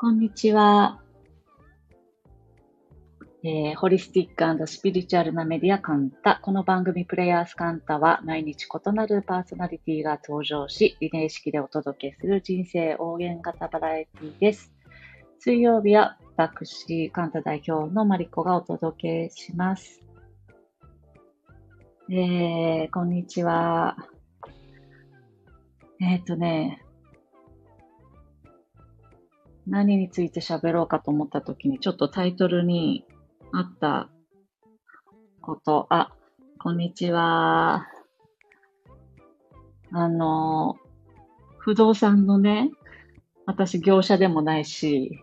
こんにちは。えー、ホリスティックスピリチュアルなメディアカンタ。この番組プレイヤースカンタは毎日異なるパーソナリティが登場し、リレー式でお届けする人生応援型バラエティです。水曜日は私、カンタ代表のマリコがお届けします。えー、こんにちは。えっ、ー、とね、何について喋ろうかと思った時に、ちょっとタイトルにあったこと、あ、こんにちは。あの、不動産のね、私業者でもないし、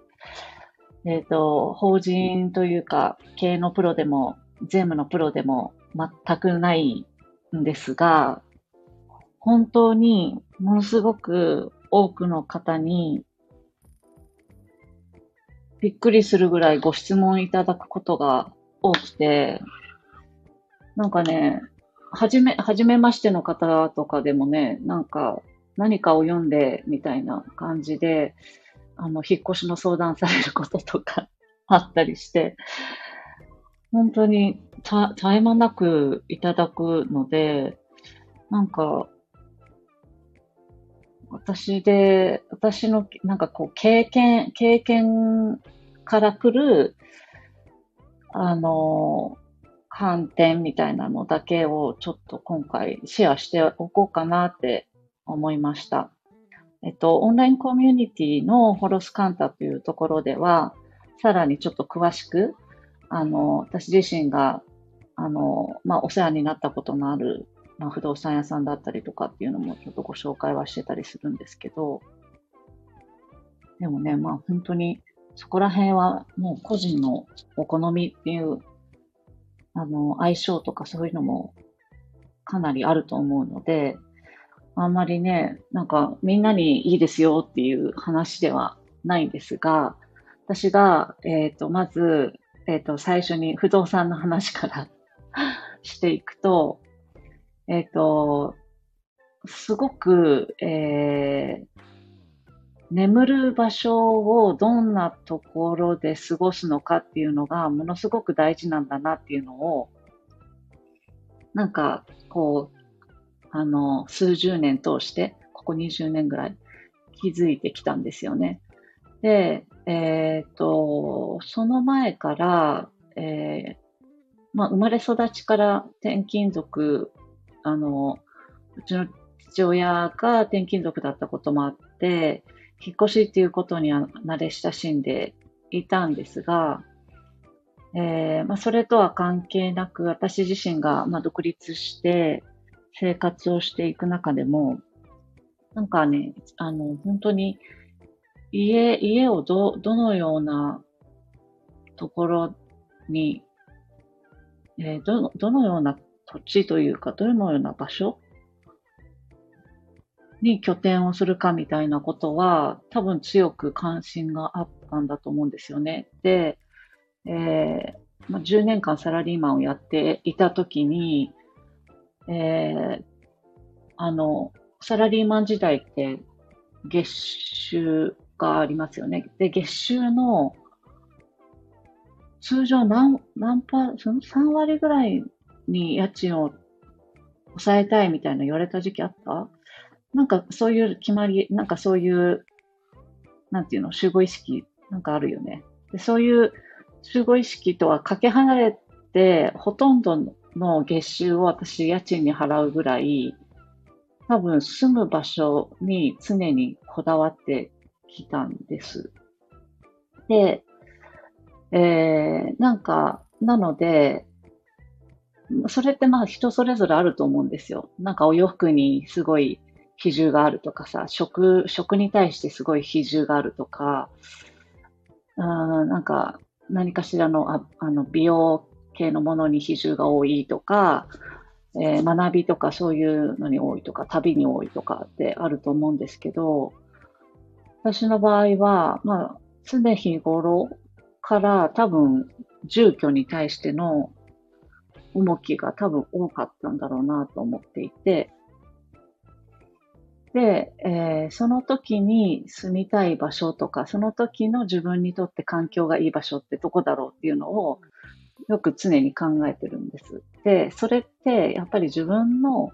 えっ、ー、と、法人というか、経営のプロでも、税務のプロでも全くないんですが、本当にものすごく多くの方にびっくりするぐらいご質問いただくことが多くて、なんかね、はじめ、はじめましての方とかでもね、なんか何かを読んでみたいな感じで、あの、引っ越しの相談されることとか あったりして、本当に絶え間なくいただくので、なんか、私で、私の、なんかこう、経験、経験から来る、あの、観点みたいなのだけをちょっと今回シェアしておこうかなって思いました。えっと、オンラインコミュニティのホロスカンタというところでは、さらにちょっと詳しく、あの、私自身が、あの、まあ、お世話になったことのあるまあ、不動産屋さんだったりとかっていうのもちょっとご紹介はしてたりするんですけど、でもね、まあ本当にそこら辺はもう個人のお好みっていう、あの、相性とかそういうのもかなりあると思うので、あんまりね、なんかみんなにいいですよっていう話ではないんですが、私が、えっ、ー、と、まず、えっ、ー、と、最初に不動産の話から していくと、えっ、ー、と、すごく、えー、眠る場所をどんなところで過ごすのかっていうのがものすごく大事なんだなっていうのを、なんか、こう、あの、数十年通して、ここ20年ぐらい気づいてきたんですよね。で、えっ、ー、と、その前から、えー、まあ、生まれ育ちから転勤族あの、うちの父親が転勤族だったこともあって、引っ越しっていうことには慣れ親しんでいたんですが、えーまあ、それとは関係なく、私自身が、まあ、独立して生活をしていく中でも、なんかね、あの、本当に家、家をど、どのようなところに、えー、ど、どのような土地というか、どのような場所？に拠点をするかみたいなことは、多分強く関心があったんだと思うんですよね。で、えーまあ、10年間サラリーマンをやっていたときに、えー、あの、サラリーマン時代って月収がありますよね。で、月収の通常何、何パー、その3割ぐらいに家賃を抑えたいみたいな言われた時期あった？なんかそういう決まり、なんかそういう、なんていうの、集合意識なんかあるよね。でそういう集合意識とはかけ離れて、ほとんどの月収を私家賃に払うぐらい、多分住む場所に常にこだわってきたんです。で、えー、なんか、なので、それってまあ人それぞれあると思うんですよ。なんかお洋服にすごい比重があるとかさ、食、食に対してすごい比重があるとか、あなんか何かしらのああの美容系のものに比重が多いとか、えー、学びとかそういうのに多いとか、旅に多いとかってあると思うんですけど、私の場合は、まあ、常日頃から多分住居に対しての重きが多分多かったんだろうなと思っていて、で、えー、その時に住みたい場所とか、その時の自分にとって環境がいい場所ってどこだろうっていうのをよく常に考えてるんです。で、それってやっぱり自分の、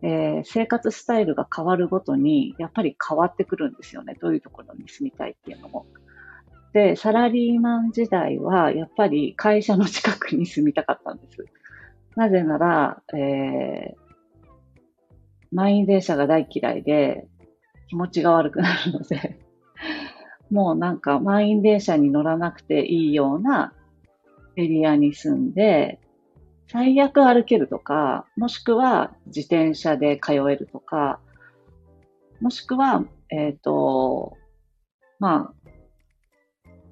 えー、生活スタイルが変わるごとにやっぱり変わってくるんですよね。どういうところに住みたいっていうのも。で、サラリーマン時代はやっぱり会社の近くに住みたかったんです。なぜなら、えー満員電車が大嫌いで気持ちが悪くなるので もうなんか満員電車に乗らなくていいようなエリアに住んで、最悪歩けるとか、もしくは自転車で通えるとか、もしくは、えっ、ー、と、ま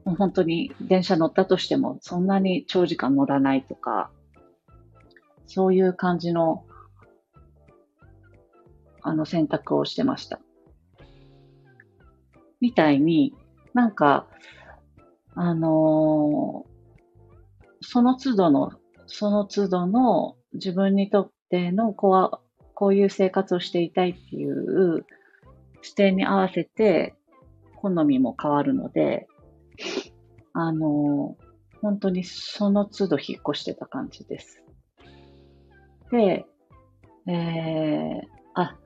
あ、本当に電車乗ったとしてもそんなに長時間乗らないとか、そういう感じのあの選択をしてました。みたいに、なんか、あのー、その都度の、その都度の自分にとってのこうこういう生活をしていたいっていう視点に合わせて好みも変わるので、あのー、本当にその都度引っ越してた感じです。で、えー、あ、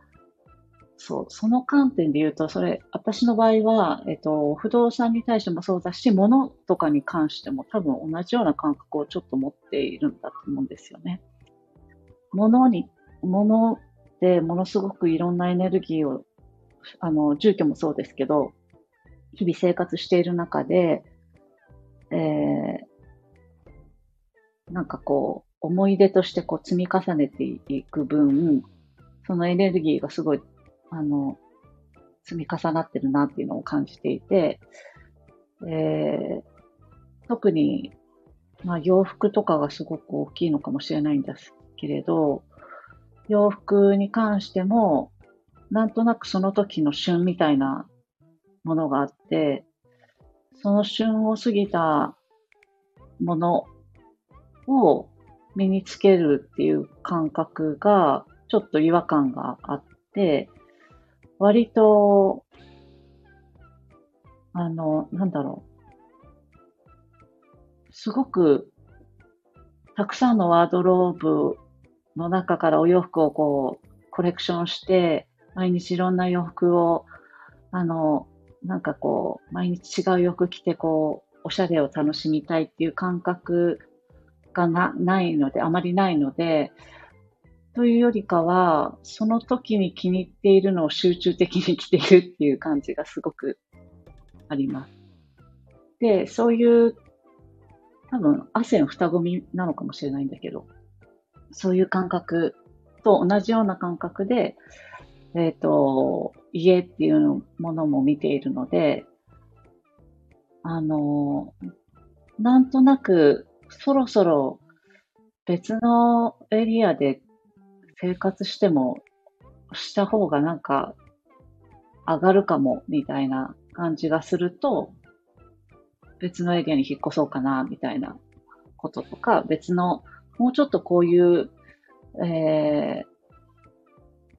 そう、その観点で言うと、それ、私の場合は、えっと、不動産に対してもそうだし、物とかに関しても多分同じような感覚をちょっと持っているんだと思うんですよね。物に、物でものすごくいろんなエネルギーを、あの、住居もそうですけど、日々生活している中で、えー、なんかこう、思い出としてこう積み重ねていく分、そのエネルギーがすごいあの、積み重なってるなっていうのを感じていて、えー、特に、まあ、洋服とかがすごく大きいのかもしれないんですけれど、洋服に関しても、なんとなくその時の旬みたいなものがあって、その旬を過ぎたものを身につけるっていう感覚がちょっと違和感があって、割と、あの、なんだろう。すごく、たくさんのワードローブの中からお洋服をこう、コレクションして、毎日いろんな洋服を、あの、なんかこう、毎日違う洋服着て、こう、おしゃれを楽しみたいっていう感覚がなないので、あまりないので、というよりかは、その時に気に入っているのを集中的に着ているっていう感じがすごくあります。で、そういう、多分、汗の双子みなのかもしれないんだけど、そういう感覚と同じような感覚で、えっ、ー、と、家っていうものも見ているので、あの、なんとなく、そろそろ別のエリアで生活してもした方がなんか上がるかもみたいな感じがすると、別のエリアに引っ越そうかなみたいなこととか、別の、もうちょっとこういう、え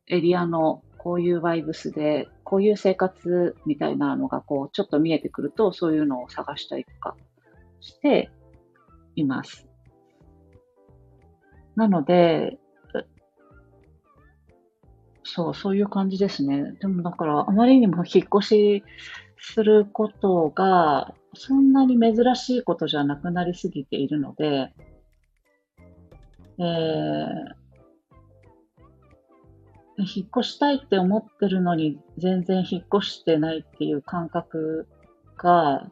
ー、エリアのこういうバイブスで、こういう生活みたいなのがこう、ちょっと見えてくると、そういうのを探したりとかしています。なので、そう、そういう感じですね。でもだから、あまりにも引っ越しすることが、そんなに珍しいことじゃなくなりすぎているので、えー、引っ越したいって思ってるのに全然引っ越してないっていう感覚が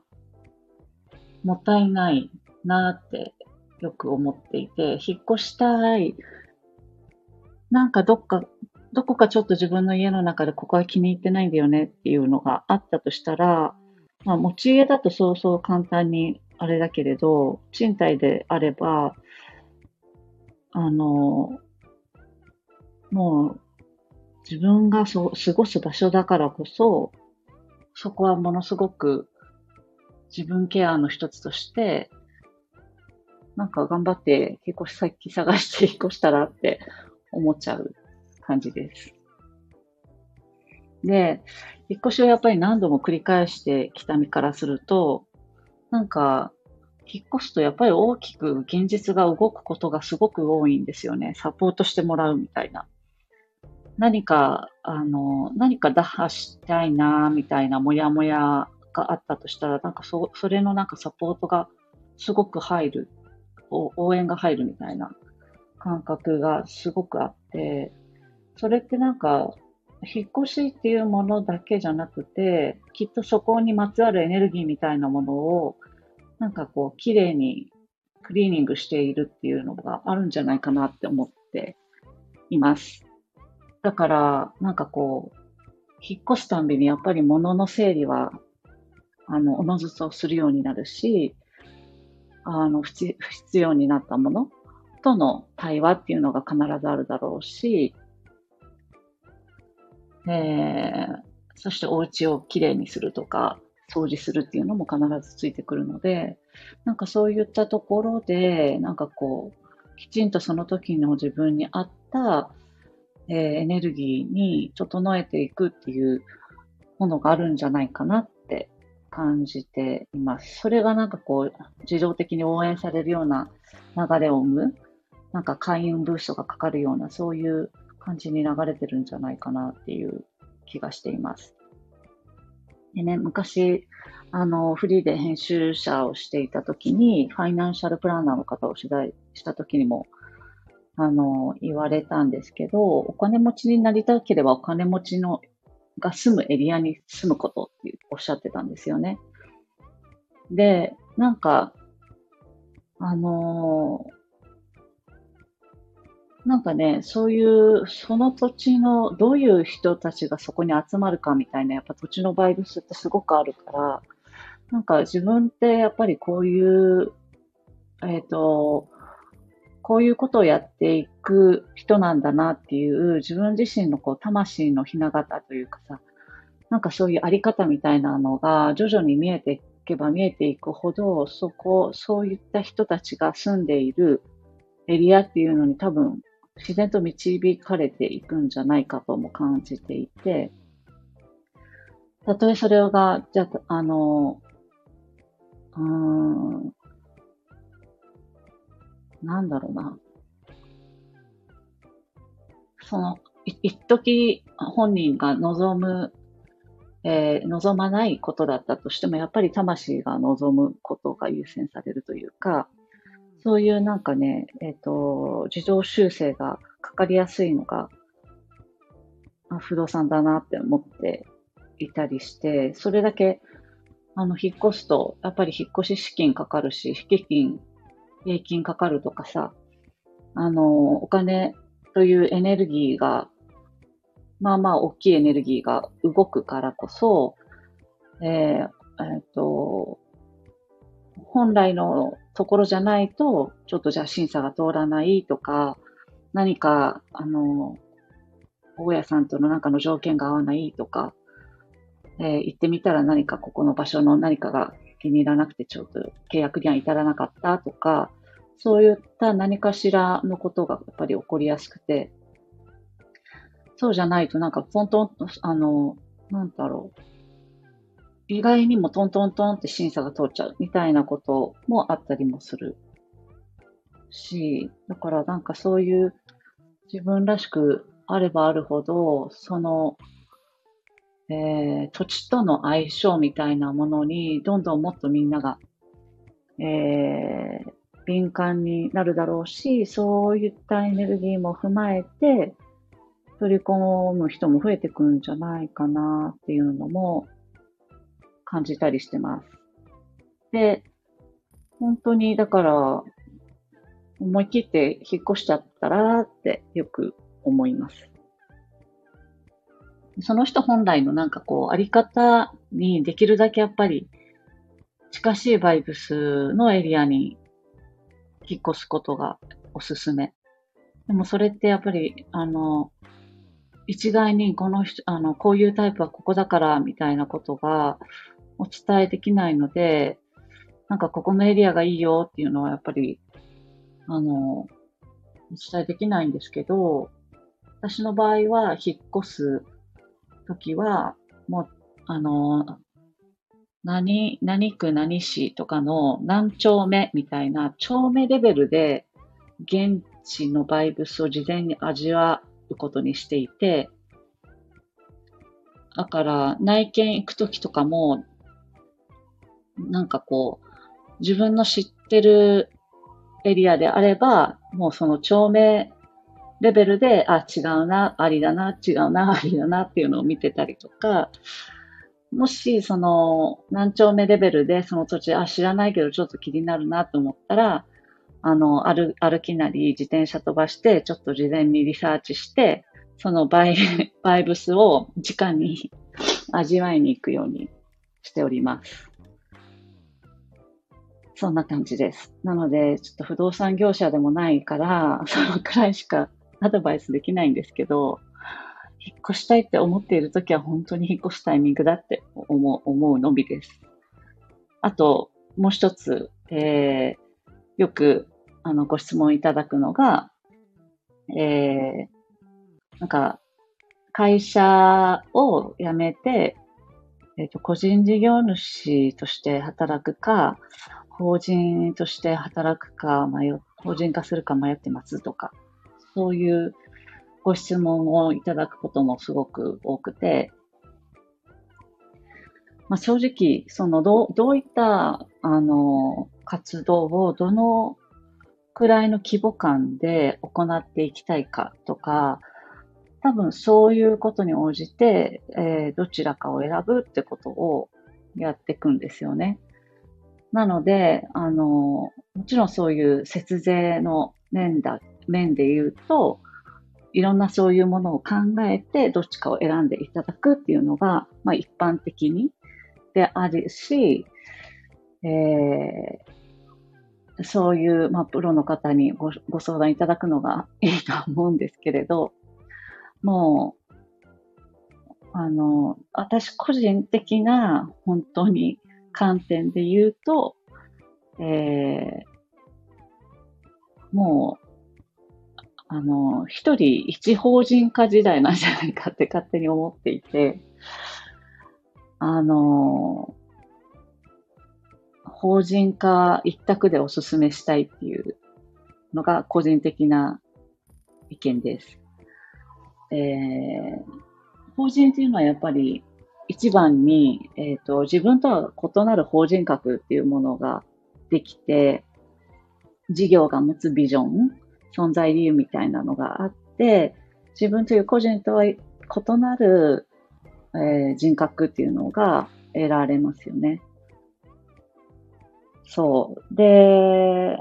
もったいないなってよく思っていて、引っ越したい。なんかどっかどこかちょっと自分の家の中でここは気に入ってないんだよねっていうのがあったとしたら、まあ、持ち家だとそうそう簡単にあれだけれど、賃貸であれば、あの、もう自分がそう過ごす場所だからこそ、そこはものすごく自分ケアの一つとして、なんか頑張って引っ越し先探して引っ越したらって思っちゃう感じです。で、引っ越しをやっぱり何度も繰り返してきた身からすると、なんか、引っ越すとやっぱり大きく現実が動くことがすごく多いんですよね。サポートしてもらうみたいな。何か、あの、何か打破したいな、みたいなモヤモヤがあったとしたら、なんかそ、それのなんかサポートがすごく入る、応援が入るみたいな感覚がすごくあって、それってなんか、引っ越しっていうものだけじゃなくて、きっとそこにまつわるエネルギーみたいなものを、なんかこう、綺麗にクリーニングしているっていうのがあるんじゃないかなって思っています。だから、なんかこう、引っ越すたんびにやっぱり物の整理は、あの、おのずとするようになるし、あの、不必要になったものとの対話っていうのが必ずあるだろうし、えー、そしてお家をきれいにするとか、掃除するっていうのも必ずついてくるので、なんかそういったところで、なんかこう、きちんとその時の自分に合った、えー、エネルギーに整えていくっていうものがあるんじゃないかなっ感じています。それがなんかこう、自動的に応援されるような流れを生む、なんか開運ブーストがかかるような、そういう感じに流れてるんじゃないかなっていう気がしています。でね、昔、あの、フリーで編集者をしていた時に、ファイナンシャルプランナーの方を取材した時にも、あの、言われたんですけど、お金持ちになりたければお金持ちのが住むエリアに住むことっておっしゃってたんですよね。で、なんか、あのなんかね、そういう、その土地の、どういう人たちがそこに集まるかみたいな、やっぱ土地のバイブスってすごくあるから、なんか自分ってやっぱりこういう、えっ、ー、と、こういうことをやっていく人なんだなっていう自分自身のこう魂のひな形というかさ、なんかそういうあり方みたいなのが徐々に見えていけば見えていくほど、そこ、そういった人たちが住んでいるエリアっていうのに多分自然と導かれていくんじゃないかとも感じていて、たとえそれが、じゃあ、あの、うん、なんだろうな。その、一時本人が望む、えー、望まないことだったとしても、やっぱり魂が望むことが優先されるというか、そういうなんかね、えっ、ー、と、自動修正がかかりやすいのが、不動産だなって思っていたりして、それだけ、あの、引っ越すと、やっぱり引っ越し資金かかるし、引き金、平金かかるとかさ、あの、お金というエネルギーが、まあまあ大きいエネルギーが動くからこそ、えー、えー、っと、本来のところじゃないと、ちょっとじゃあ審査が通らないとか、何か、あの、大家さんとのなんかの条件が合わないとか、えー、行ってみたら何かここの場所の何かが気に入らなくてちょっと契約には至らなかったとか、そういった何かしらのことがやっぱり起こりやすくて、そうじゃないとなんかポントンと、あの、なんだろう、意外にもトントントンって審査が通っちゃうみたいなこともあったりもするし、だからなんかそういう自分らしくあればあるほど、その、えー、土地との相性みたいなものにどんどんもっとみんなが、えー、敏感になるだろうし、そういったエネルギーも踏まえて、取り込む人も増えてくんじゃないかなっていうのも感じたりしてます。で、本当に、だから、思い切って引っ越しちゃったらってよく思います。その人本来のなんかこう、あり方にできるだけやっぱり近しいバイブスのエリアに引っ越すことがおすすめ。でもそれってやっぱり、あの、一概にこの人、あの、こういうタイプはここだからみたいなことがお伝えできないので、なんかここのエリアがいいよっていうのはやっぱり、あの、お伝えできないんですけど、私の場合は引っ越す時は、もう、あの、何、何区何市とかの何丁目みたいな丁目レベルで現地のバイブスを事前に味わうことにしていて、だから内見行くときとかも、なんかこう、自分の知ってるエリアであれば、もうその町名レベルで、あ、違うな、ありだな、違うな、ありだなっていうのを見てたりとか、もし、その、何丁目レベルでその土地、あ、知らないけどちょっと気になるなと思ったら、あの、歩歩きなり自転車飛ばして、ちょっと事前にリサーチして、そのバイ バイブスを直に味わいに行くようにしております。そんな感じです。なので、ちょっと不動産業者でもないから、そのくらいしかアドバイスできないんですけど、引っ越したいって思っているときは本当に引っ越すタイミングだって思う思うのみです。あと、もう一つ、えー、よくあのご質問いただくのが、えー、なんか、会社を辞めて、えっ、ー、と、個人事業主として働くか、法人として働くか迷、法人化するか迷ってますとか、そういうご質問をいただくこともすごく多くて、まあ、正直、そのど、どういった、あの、活動をどのくらいの規模感で行っていきたいかとか、多分そういうことに応じて、えー、どちらかを選ぶってことをやっていくんですよね。なので、あの、もちろんそういう節税の面だ、面で言うと、いろんなそういうものを考えて、どっちかを選んでいただくっていうのが、まあ一般的にであるし、えー、そういう、まあ、プロの方にごご相談いただくのがいいと思うんですけれど、もう、あの、私個人的な本当に観点で言うと、えー、もう、あの、一人一法人化時代なんじゃないかって勝手に思っていて、あの、法人化一択でお勧めしたいっていうのが個人的な意見です。えー、法人っていうのはやっぱり一番に、えっ、ー、と、自分とは異なる法人格っていうものができて、事業が持つビジョン、存在理由みたいなのがあって、自分という個人とは異なる、えー、人格っていうのが得られますよね。そう。で、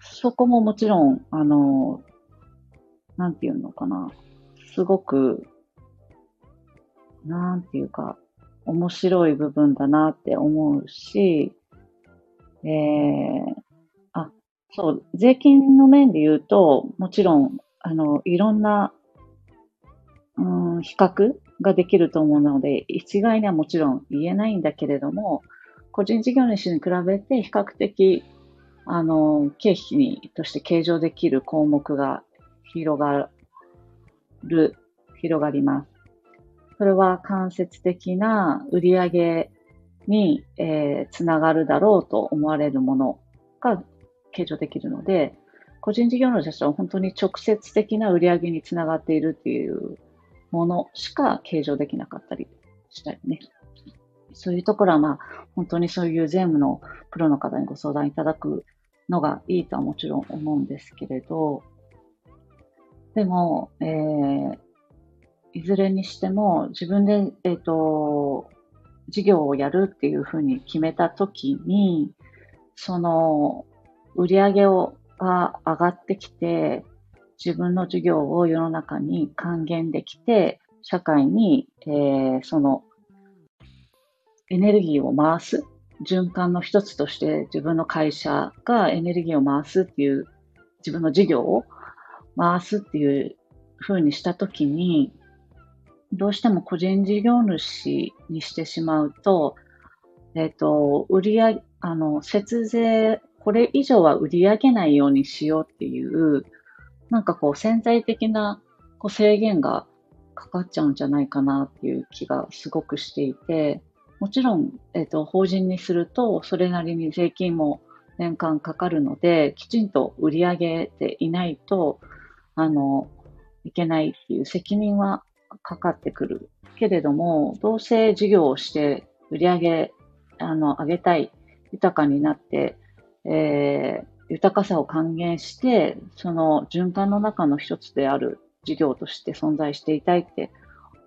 そこももちろん、あの、なんていうのかな。すごくなんていうか、面白い部分だなって思うし、えー、そう、税金の面で言うと、もちろん、あの、いろんな、うん、比較ができると思うので、一概にはもちろん言えないんだけれども、個人事業主に比べて比較的、あの、経費にとして計上できる項目が広がる、広がります。それは間接的な売り上げに、えー、つながるだろうと思われるものが計上できるので、個人事業主たちは本当に直接的な売り上げにつながっているっていうものしか計上できなかったりしたりね。そういうところはまあ、本当にそういう税務のプロの方にご相談いただくのがいいとはもちろん思うんですけれど、でも、えー、いずれにしても自分で、えっ、ー、と、事業をやるっていうふうに決めたときに、その売り上げをが上がってきて、自分の事業を世の中に還元できて、社会に、えー、そのエネルギーを回す、循環の一つとして自分の会社がエネルギーを回すっていう、自分の事業を回すっていうふうにしたときに、どうしても個人事業主にしてしまうと、えっ、ー、と、売り上げ、あの、節税、これ以上は売り上げないようにしようっていう、なんかこう潜在的なこう制限がかかっちゃうんじゃないかなっていう気がすごくしていて、もちろん、えっ、ー、と、法人にすると、それなりに税金も年間かかるので、きちんと売り上げていないと、あの、いけないっていう責任はかかってくる。けれども、どうせ事業をして売り上げ、あの、上げたい、豊かになって、えー、豊かさを還元して、その循環の中の一つである事業として存在していたいって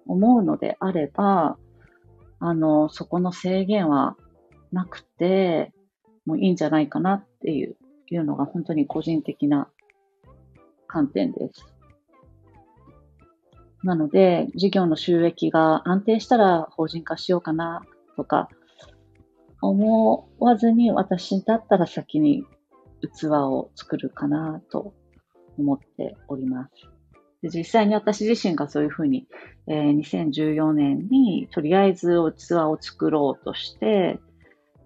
思うのであれば、あの、そこの制限はなくて、もういいんじゃないかなっていういうのが本当に個人的な観点です。なので、事業の収益が安定したら法人化しようかなとか、思わずに私だったら先に器を作るかなと思っております。で実際に私自身がそういうふうに、えー、2014年にとりあえず器を作ろうとして、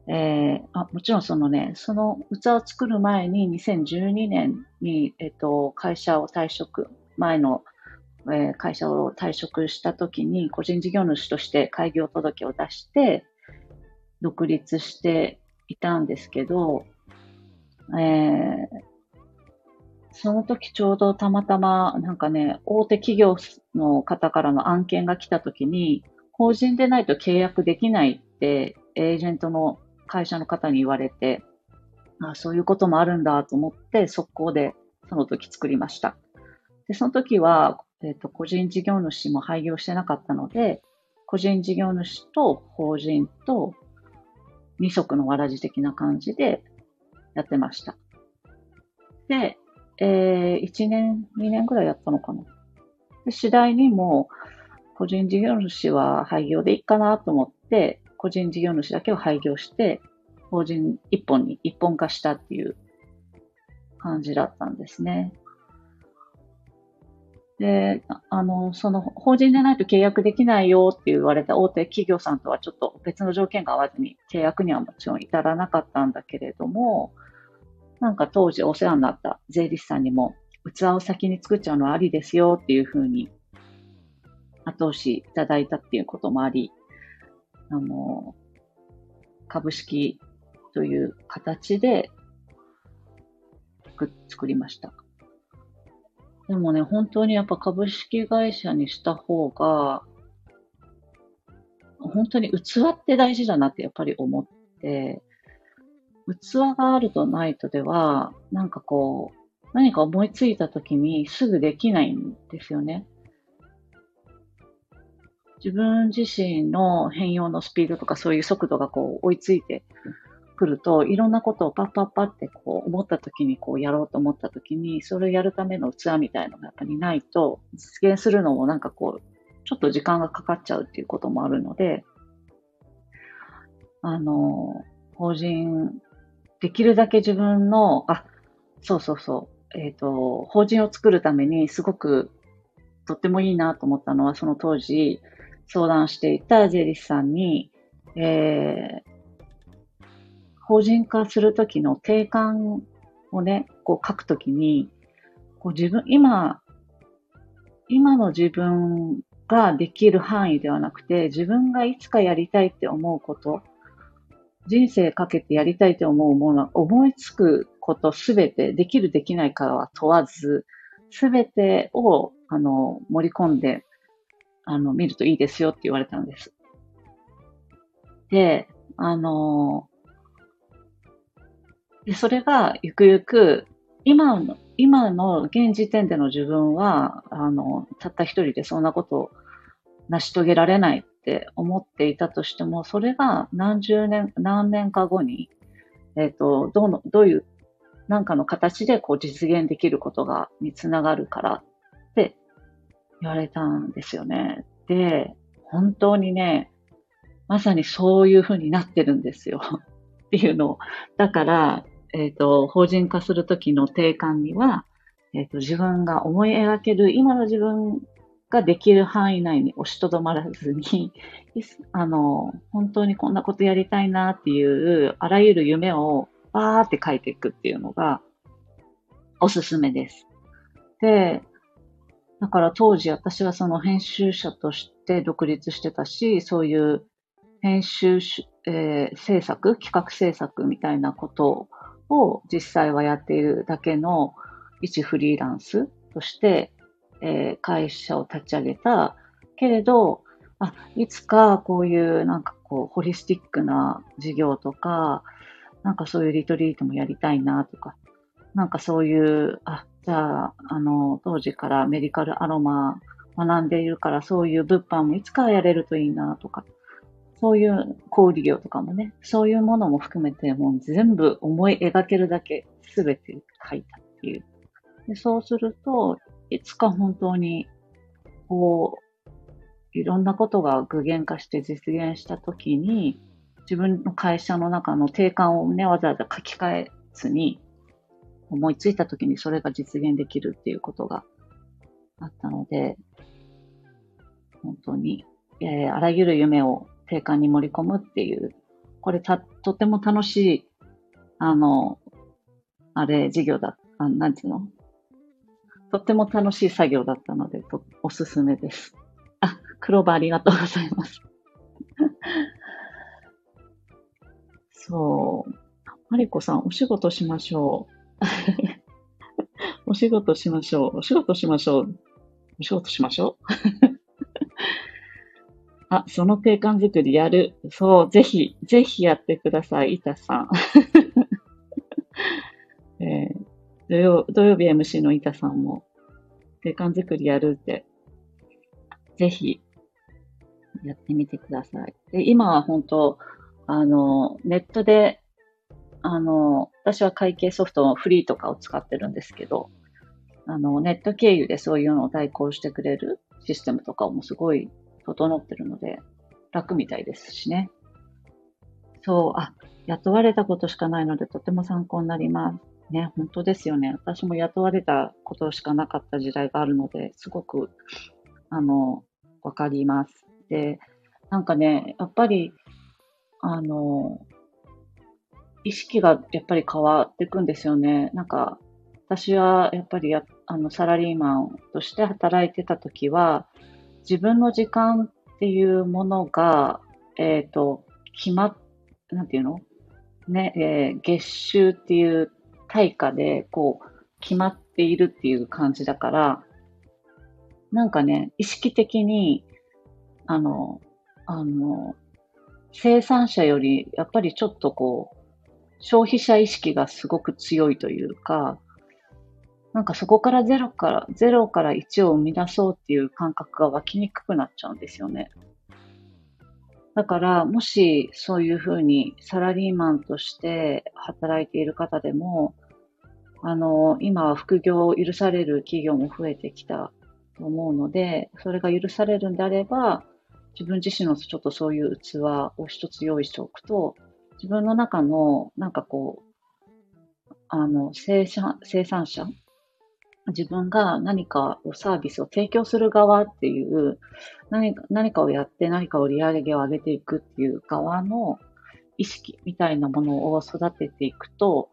えー、あもちろんそのね、その器を作る前に2012年に、えっ、ー、と、会社を退職、前の、えー、会社を退職した時に個人事業主として開業届を出して独立していたんですけど、えー、その時ちょうどたまたまなんかね、大手企業の方からの案件が来た時に、法人でないと契約できないってエージェントの会社の方に言われて、あそういうこともあるんだと思って速攻でその時作りました。で、その時は、えっ、ー、と、個人事業主も廃業してなかったので、個人事業主と法人と二足のわらじ的な感じでやってました。で、えー、1年、2年ぐらいやったのかな。で次第にもう、個人事業主は廃業でいいかなと思って、個人事業主だけを廃業して、法人一本に一本化したっていう感じだったんですね。で、あの、その法人でないと契約できないよって言われた大手企業さんとはちょっと別の条件が合わずに契約にはもちろん至らなかったんだけれども、なんか当時お世話になった税理士さんにも器を先に作っちゃうのはありですよっていうふうに後押しいただいたっていうこともあり、あの、株式という形で作りました。でもね、本当にやっぱ株式会社にした方が、本当に器って大事だなってやっぱり思って、器があるとないとでは、なんかこう、何か思いついた時にすぐできないんですよね。自分自身の変容のスピードとかそういう速度がこう追いついてくると、いろんなことをパッパッパってこう思った時にこうやろうと思った時に、それをやるための器みたいのがやっぱりないと、実現するのもなんかこう、ちょっと時間がかかっちゃうっていうこともあるので、あの、法人、できるだけ自分の、あ、そうそうそう、えっ、ー、と、法人を作るためにすごくとってもいいなと思ったのは、その当時相談していた税理士さんに、えー、法人化するときの定款をね、こう書くときに、こう自分、今、今の自分ができる範囲ではなくて、自分がいつかやりたいって思うこと、人生かけてやりたいって思うもの、思いつくことすべて、できるできないかは問わず、すべてを、あの、盛り込んで、あの、見るといいですよって言われたんです。で、あの、で、それがゆくゆく、今の、今の現時点での自分は、あの、たった一人でそんなことを成し遂げられないって思っていたとしても、それが何十年、何年か後に、えっ、ー、と、どの、どういう、なんかの形でこう実現できることが、につながるからって言われたんですよね。で、本当にね、まさにそういうふうになってるんですよ。っていうのを。だから、えっ、ー、と、法人化するときの定款には、えっ、ー、と、自分が思い描ける、今の自分ができる範囲内に押しとどまらずに、あの、本当にこんなことやりたいなっていう、あらゆる夢をバーって書いていくっていうのが、おすすめです。で、だから当時私はその編集者として独立してたし、そういう編集、えー、制作、企画制作みたいなことをを実際はやっているだけの一フリーランスとして、えー、会社を立ち上げた。けれど、あ、いつかこういうなんかこう、ホリスティックな事業とか、なんかそういうリトリートもやりたいなとか、なんかそういう、あ、じゃあ、あの、当時からメディカルアロマ学んでいるから、そういう物販もいつかやれるといいなとか、そういう小売業とかもね、そういうものも含めて、もう全部思い描けるだけ全て書いたっていう。でそうすると、いつか本当に、こう、いろんなことが具現化して実現したときに、自分の会社の中の定款をね、わざわざ書き換えずに、思いついた時にそれが実現できるっていうことがあったので、本当に、えー、あらゆる夢を定款に盛り込むっていう、これた、とても楽しい、あの、あれ、事業だ、あなんていうの？とっても楽しい作業だったので、とおすすめです。あ、クローバーありがとうございます。そう。マリコさん、お仕事しましょう。お仕事しましょう。お仕事しましょう。お仕事しましょう。あ、その定款作りやる。そう、ぜひ、ぜひやってください、板さん。えー、土曜土曜日 MC の板さんも、定款作りやるって、ぜひ、やってみてください。で今は本当、あの、ネットで、あの、私は会計ソフトのフリーとかを使ってるんですけど、あの、ネット経由でそういうのを代行してくれるシステムとかもすごい整ってるので、楽みたいですしね。そう、あ、雇われたことしかないのでとても参考になります。ね、本当ですよね。私も雇われたことしかなかった時代があるので、すごく、あの、わかります。で、なんかね、やっぱり、あの、意識がやっぱり変わっていくんですよね。なんか、私はやっぱりやあのサラリーマンとして働いてた時は、自分の時間っていうものが、えっ、ー、と、決まっ、なんていうの？ね、えー、月収っていう対価で、こう、決まっているっていう感じだから、なんかね、意識的に、あの、あの、生産者より、やっぱりちょっとこう、消費者意識がすごく強いというか、なんかそこからゼロから、ゼロから1を生み出そうっていう感覚が湧きにくくなっちゃうんですよね。だから、もしそういうふうにサラリーマンとして働いている方でも、あの、今は副業を許される企業も増えてきたと思うので、それが許されるんであれば、自分自身のちょっとそういう器を一つ用意しておくと、自分の中の、なんかこう、あの、生産生産者自分が何かをサービスを提供する側っていう何か何かをやって何か売り上げを上げていくっていう側の意識みたいなものを育てていくと、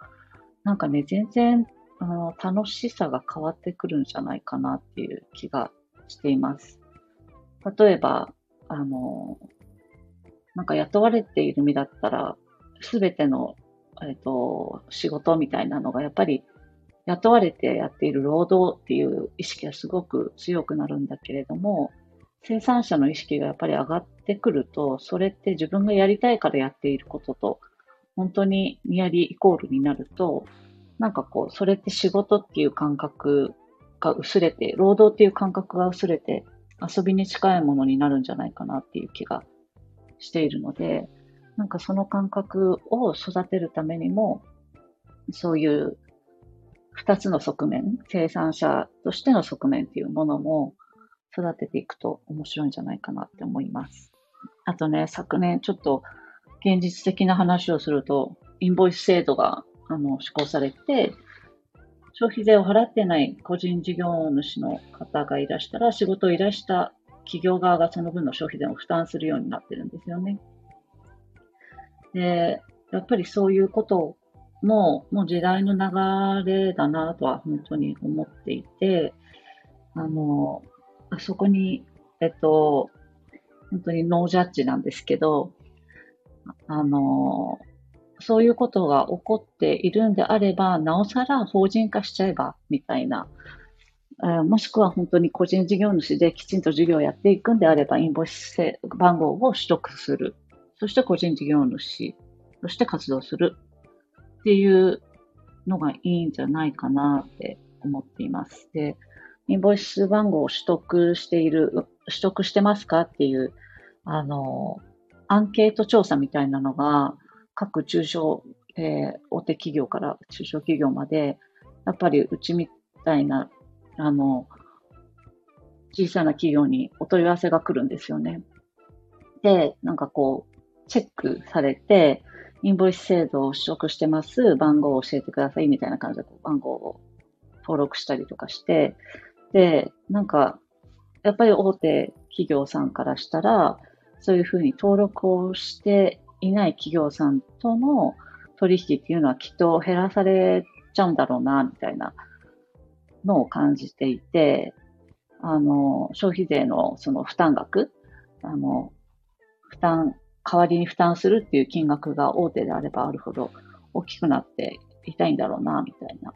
なんかね、全然あの楽しさが変わってくるんじゃないかなっていう気がしています。例えば、あの、なんか雇われている身だったら、すべての、えっ、と、仕事みたいなのがやっぱり雇われてやっている労働っていう意識がすごく強くなるんだけれども、生産者の意識がやっぱり上がってくると、それって自分がやりたいからやっていることと、本当にニアリーイコールになると、なんかこう、それって仕事っていう感覚が薄れて、労働っていう感覚が薄れて、遊びに近いものになるんじゃないかなっていう気がしているので、なんかその感覚を育てるためにも、そういう二つの側面、生産者としての側面っていうものも育てていくと面白いんじゃないかなって思います。あとね、昨年ちょっと現実的な話をすると、インボイス制度があの施行されて、消費税を払ってない個人事業主の方がいらしたら、仕事を依頼した企業側がその分の消費税を負担するようになってるんですよね。で、やっぱりそういうことをもう、もう時代の流れだなとは本当に思っていて、あの、あそこに、えっと、本当にノージャッジなんですけど、あの、そういうことが起こっているんであれば、なおさら法人化しちゃえば、みたいな。えもしくは本当に個人事業主できちんと事業をやっていくんであれば、インボイス番号を取得する。そして個人事業主として活動するっていうのがいいんじゃないかなって思っています。で、インボイス番号を取得している、取得してますかっていう、あの、アンケート調査みたいなのが、各中小、えー、大手企業から中小企業まで、やっぱりうちみたいな、あの、小さな企業にお問い合わせが来るんですよね。で、なんかこう、チェックされて、インボイス制度を取得してます、番号を教えてくださいみたいな感じで番号を登録したりとかして、で、なんか、やっぱり大手企業さんからしたら、そういうふうに登録をしていない企業さんとの取引っていうのはきっと減らされちゃうんだろうな、みたいなのを感じていて、あの、消費税のその負担額、あの、負担、代わりに負担するっていう金額が大手であればあるほど大きくなっていたいんだろうな、みたいな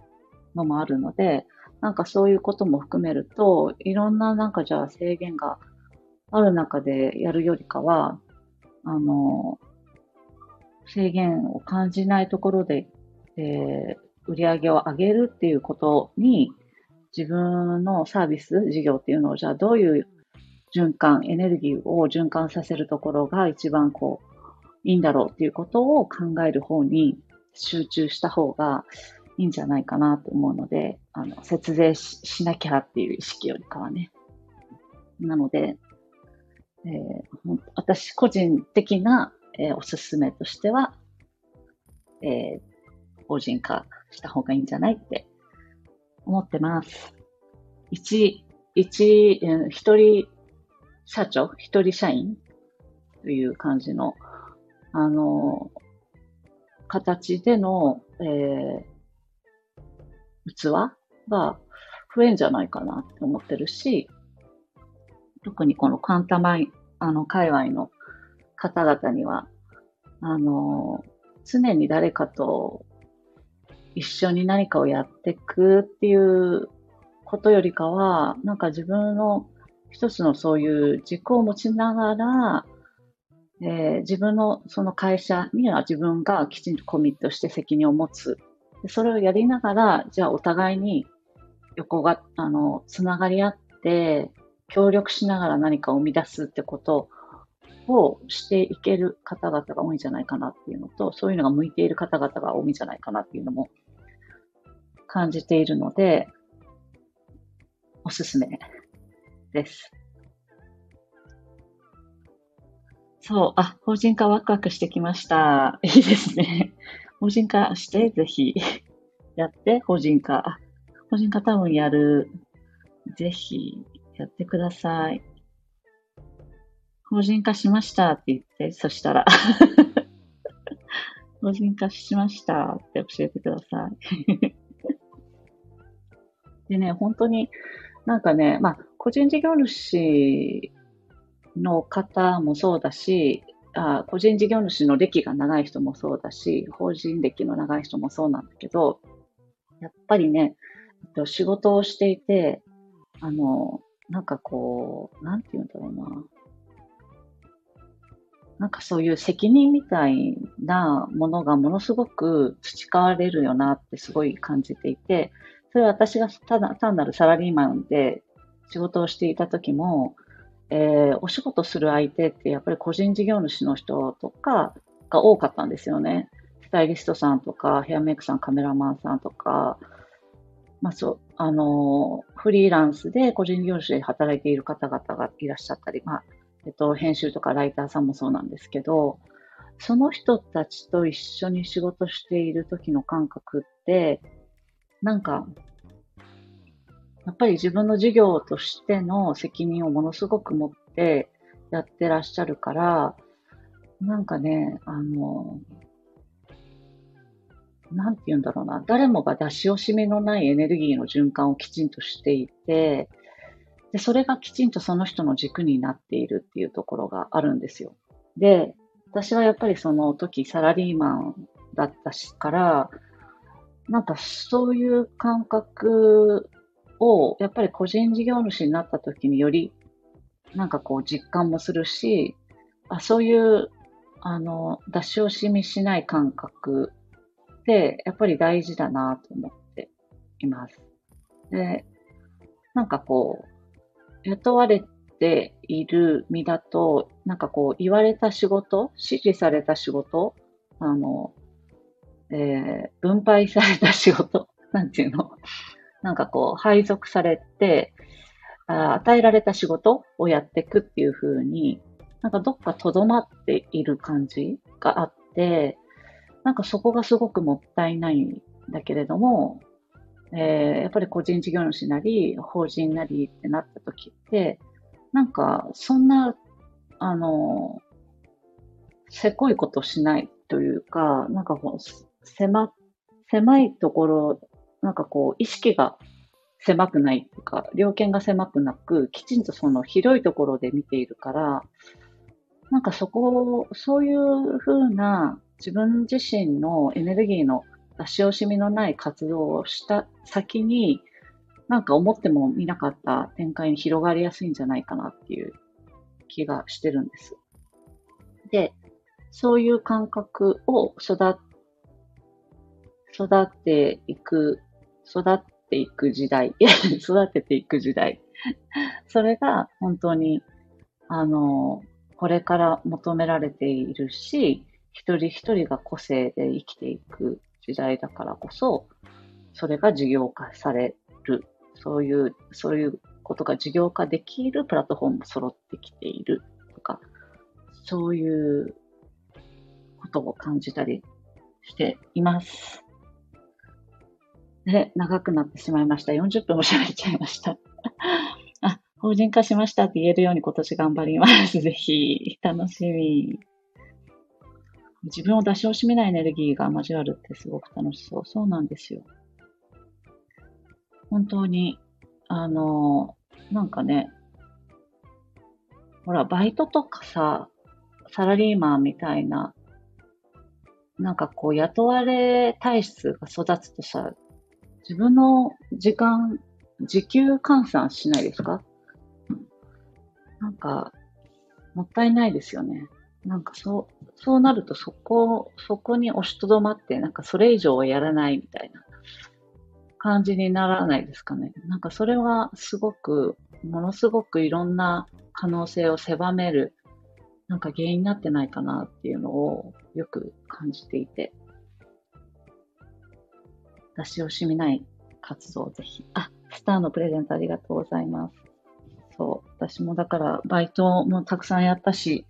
のもあるので、なんかそういうことも含めると、いろんななんかじゃあ制限がある中でやるよりかは、あの、制限を感じないところで、えー、売り上げを上げるっていうことに、自分のサービス、事業っていうのを、じゃあどういう循環、エネルギーを循環させるところが一番こう、いいんだろうっていうことを考える方に集中した方がいいんじゃないかなと思うので、あの、節税しなきゃっていう意識よりかはね。なので、えー、私個人的なえー、おすすめとしては、えー、法人化した方がいいんじゃないって思ってます。一、一、えー、一人社長、一人社員という感じの、あの、形での、えー、器が増えんじゃないかなって思ってるし、特にこのカンタマイ、あの、界隈の方々には、あの、常に誰かと一緒に何かをやっていくっていうことよりかは、なんか自分の一つのそういう軸を持ちながら、えー、自分のその会社には自分がきちんとコミットして責任を持つ。でそれをやりながら、じゃあお互いに横が、あの、つながり合って、協力しながら何かを生み出すってことをしていける方々が多いんじゃないかなっていうのと、そういうのが向いている方々が多いんじゃないかなっていうのも感じているので、おすすめです。そう、あ、法人化ワクワクしてきました。いいですね。法人化して、ぜひ、やって、法人化。法人化多分やる。ぜひ、やってください。法人化しましたって言って、そしたら 法人化しましたって教えてくださいでね、本当になんかね、まあ、個人事業主の方もそうだし、あ個人事業主の歴が長い人もそうだし、法人歴の長い人もそうなんだけど、やっぱりね、仕事をしていて、あの、なんかこう、なんて言うんだろうな。なんかそういう責任みたいなものがものすごく培われるよなってすごい感じていて、それは私がただ単なるサラリーマンで仕事をしていた時も、えー、お仕事する相手ってやっぱり個人事業主の人とかが多かったんですよね。スタイリストさんとか、ヘアメイクさん、カメラマンさんとか、まあそう、あの、フリーランスで個人事業主で働いている方々がいらっしゃったり、まあ、えっと、編集とかライターさんもそうなんですけど、その人たちと一緒に仕事している時の感覚って、なんか、やっぱり自分の事業としての責任をものすごく持ってやってらっしゃるから、なんかね、あの、なんて言うんだろうな、誰もが出し惜しみのないエネルギーの循環をきちんとしていて、で、それがきちんとその人の軸になっているっていうところがあるんですよ。で、私はやっぱりその時サラリーマンだったしから、なんかそういう感覚を、やっぱり個人事業主になった時により、なんかこう実感もするし、あそういう、あの、出し惜しみしない感覚って、やっぱり大事だなと思っています。で、なんかこう、雇われている身だと、なんかこう、言われた仕事、指示された仕事、あの、えー、分配された仕事、なんていうの？なんかこう、配属されて、あ与えられた仕事をやっていくっていう風に、なんかどっかとどまっている感じがあって、なんかそこがすごくもったいないんだけれども、えー、やっぱり個人事業主なり、法人なりってなった時って、なんかそんな、あの、せこいことしないというか、なんかこう、狭、狭いところ、なんかこう、意識が狭くないとか、猟犬が狭くなく、きちんとその広いところで見ているから、なんかそこを、そういうふうな自分自身のエネルギーの出し惜しみのない活動をした先に、なんか思ってもみなかった展開に広がりやすいんじゃないかなっていう気がしてるんです。で、そういう感覚を育育っていく、育っていく時代、育てていく時代。それが本当に、あの、これから求められているし、一人一人が個性で生きていく時代だからこそ、それが事業化される。そういう、そういうことが事業化できるプラットフォームも揃ってきているとか、そういうことを感じたりしています。で、長くなってしまいました。40分も喋っちゃいました。あ、法人化しましたって言えるように今年頑張ります。ぜひ、楽しみ。自分を出し惜しめないエネルギーが交わるってすごく楽しそう。そうなんですよ。本当に、あの、なんかね、ほら、バイトとかさ、サラリーマンみたいな、なんかこう、雇われ体質が育つとさ、自分の時間、時給換算しないですか？なんか、もったいないですよね。なんかそう、そうなるとそこ、そこに押しとどまって、なんかそれ以上はやらないみたいな感じにならないですかね。なんかそれはすごく、ものすごくいろんな可能性を狭める、なんか原因になってないかなっていうのをよく感じていて。出し惜しみない活動をぜひ。あ、スターのプレゼントありがとうございます。そう。私もだからバイトもたくさんやったし、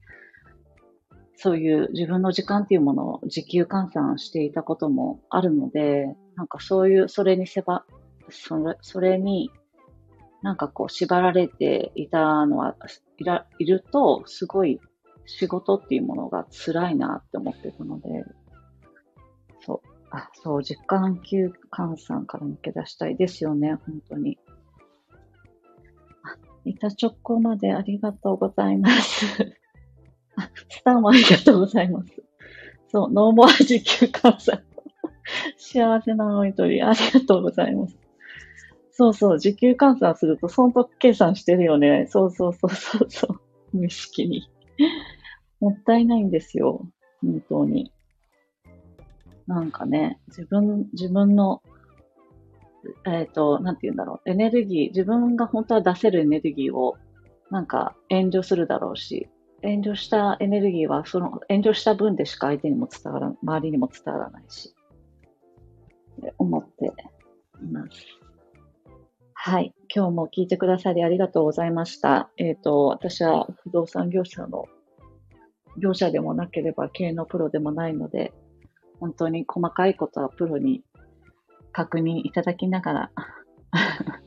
そういう自分の時間っていうものを時給換算していたこともあるので、なんかそういう、それにせば、それ、それに、なんかこう縛られていたのはいら、いると、すごい仕事っていうものが辛いなって思ってたので、あ、そう、時間休換算から抜け出したいですよね、本当に。あ、板チョコまでありがとうございます。あ、スターもありがとうございます。そう、ノーモア時給換算。幸せな青い鳥、ありがとうございます。そうそう、時給換算すると損得計算してるよね。そうそうそうそうそう。無意識に。もったいないんですよ。本当に。なんかね、自分、自分の、えっ、ー、と、なんて言うんだろう、エネルギー、自分が本当は出せるエネルギーを、なんか遠慮するだろうし、遠慮したエネルギーは、その遠慮した分でしか相手にも伝わら、周りにも伝わらないし、思っています。はい。今日も聞いてくださりありがとうございました。えっ、ー、と、私は不動産業者の、業者でもなければ経営のプロでもないので、本当に細かいことはプロに確認いただきながら。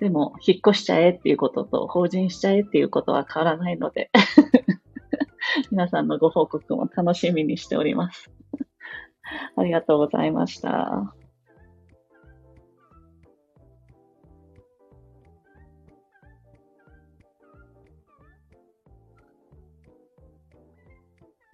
でも、引っ越しちゃえっていうことと、法人しちゃえっていうことは変わらないので。皆さんのご報告も楽しみにしております。ありがとうございました。